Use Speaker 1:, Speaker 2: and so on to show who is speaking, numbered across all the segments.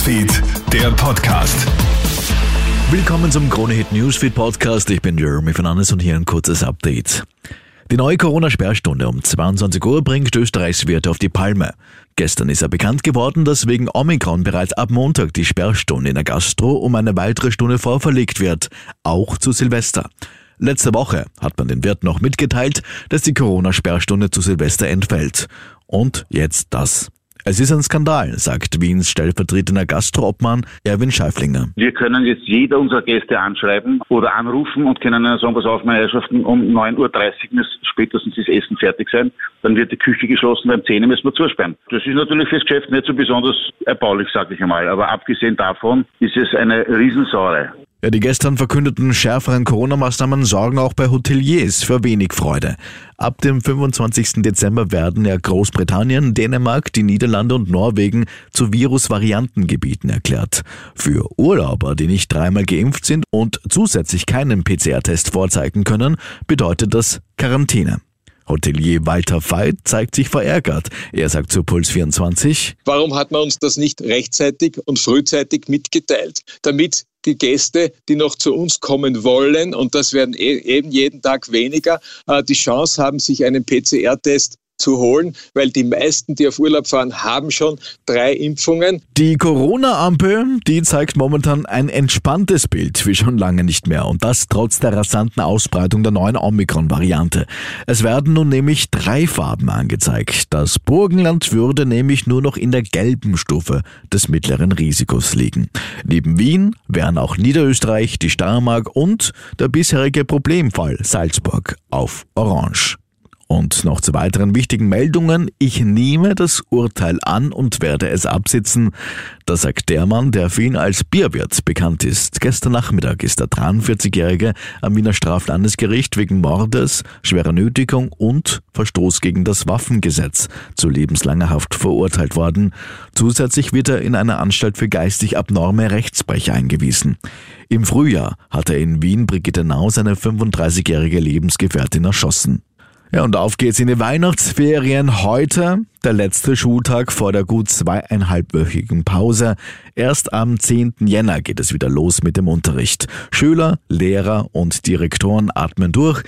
Speaker 1: Newsfeed, der Podcast.
Speaker 2: Willkommen zum Kronehit Newsfeed Podcast. Ich bin Jeremy Fernandes und hier ein kurzes Update. Die neue Corona-Sperrstunde um 22 Uhr bringt Österreichs Werte auf die Palme. Gestern ist ja bekannt geworden, dass wegen Omikron bereits ab Montag die Sperrstunde in der Gastro um eine weitere Stunde vorverlegt wird, auch zu Silvester. Letzte Woche hat man den Wirt noch mitgeteilt, dass die Corona-Sperrstunde zu Silvester entfällt. Und jetzt das. Es ist ein Skandal, sagt Wiens stellvertretender Gastroobmann Erwin Scheiflinger.
Speaker 3: Wir können jetzt jeder unserer Gäste anschreiben oder anrufen und können sagen, pass auf, meine Herrschaften, um 9.30 Uhr muss spätestens das Essen fertig sein. Dann wird die Küche geschlossen, beim 10 müssen wir zusperren. Das ist natürlich fürs Geschäft nicht so besonders erbaulich, sage ich einmal. Aber abgesehen davon ist es eine Riesensäure.
Speaker 2: Ja, die gestern verkündeten schärferen Corona-Maßnahmen sorgen auch bei Hoteliers für wenig Freude. Ab dem 25. Dezember werden ja Großbritannien, Dänemark, die Niederlande und Norwegen zu Virusvariantengebieten erklärt. Für Urlauber, die nicht dreimal geimpft sind und zusätzlich keinen PCR-Test vorzeigen können, bedeutet das Quarantäne. Hotelier Walter Veit zeigt sich verärgert. Er sagt zu Puls 24,
Speaker 4: Warum hat man uns das nicht rechtzeitig und frühzeitig mitgeteilt, damit die Gäste, die noch zu uns kommen wollen, und das werden e-, eben jeden Tag weniger, äh, die Chance haben, sich einen PCR-Test zu holen, weil die meisten, die auf Urlaub fahren, haben schon drei Impfungen.
Speaker 2: Die Corona-Ampel, die zeigt momentan ein entspanntes Bild wie schon lange nicht mehr und das trotz der rasanten Ausbreitung der neuen Omikron-Variante. Es werden nun nämlich drei Farben angezeigt. Das Burgenland würde nämlich nur noch in der gelben Stufe des mittleren Risikos liegen. Neben Wien wären auch Niederösterreich, die Steiermark und der bisherige Problemfall Salzburg auf Orange. Und noch zu weiteren wichtigen Meldungen. Ich nehme das Urteil an und werde es absitzen. Das sagt der Mann, der für ihn als Bierwirt bekannt ist. Gestern Nachmittag ist der 43-Jährige am Wiener Straflandesgericht wegen Mordes, schwerer Nötigung und Verstoß gegen das Waffengesetz zu lebenslanger Haft verurteilt worden. Zusätzlich wird er in eine Anstalt für geistig abnorme Rechtsbrecher eingewiesen. Im Frühjahr hat er in Wien Brigitte Nau seine 35-jährige Lebensgefährtin erschossen. Ja, und auf geht's in die Weihnachtsferien. Heute der letzte Schultag vor der gut zweieinhalbwöchigen Pause. Erst am 10. Jänner geht es wieder los mit dem Unterricht. Schüler, Lehrer und Direktoren atmen durch,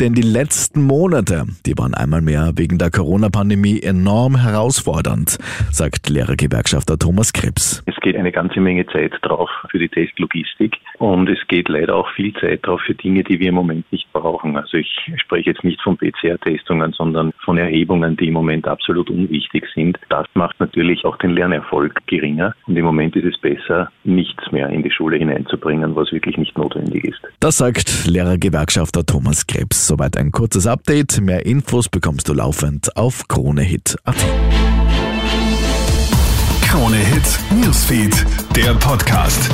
Speaker 2: denn die letzten Monate, die waren einmal mehr wegen der Corona-Pandemie enorm herausfordernd, sagt Lehrergewerkschafter Thomas Krebs.
Speaker 5: Es geht eine ganze Menge Zeit drauf für die Testlogistik und es geht leider auch viel Zeit drauf für Dinge, die wir im Moment nicht brauchen. Also ich spreche jetzt nicht von PCR-Testungen, sondern von Erhebungen, die im Moment absolut unwichtig sind. Das macht natürlich auch den Lernerfolg geringer. Und im Moment ist es besser, nichts mehr in die Schule hineinzubringen, was wirklich nicht notwendig ist.
Speaker 2: Das sagt Lehrergewerkschafter Thomas Krebs. Soweit ein kurzes Update. Mehr Infos bekommst du laufend auf KroneHit.at.
Speaker 1: Krone Hit Newsfeed, der Podcast.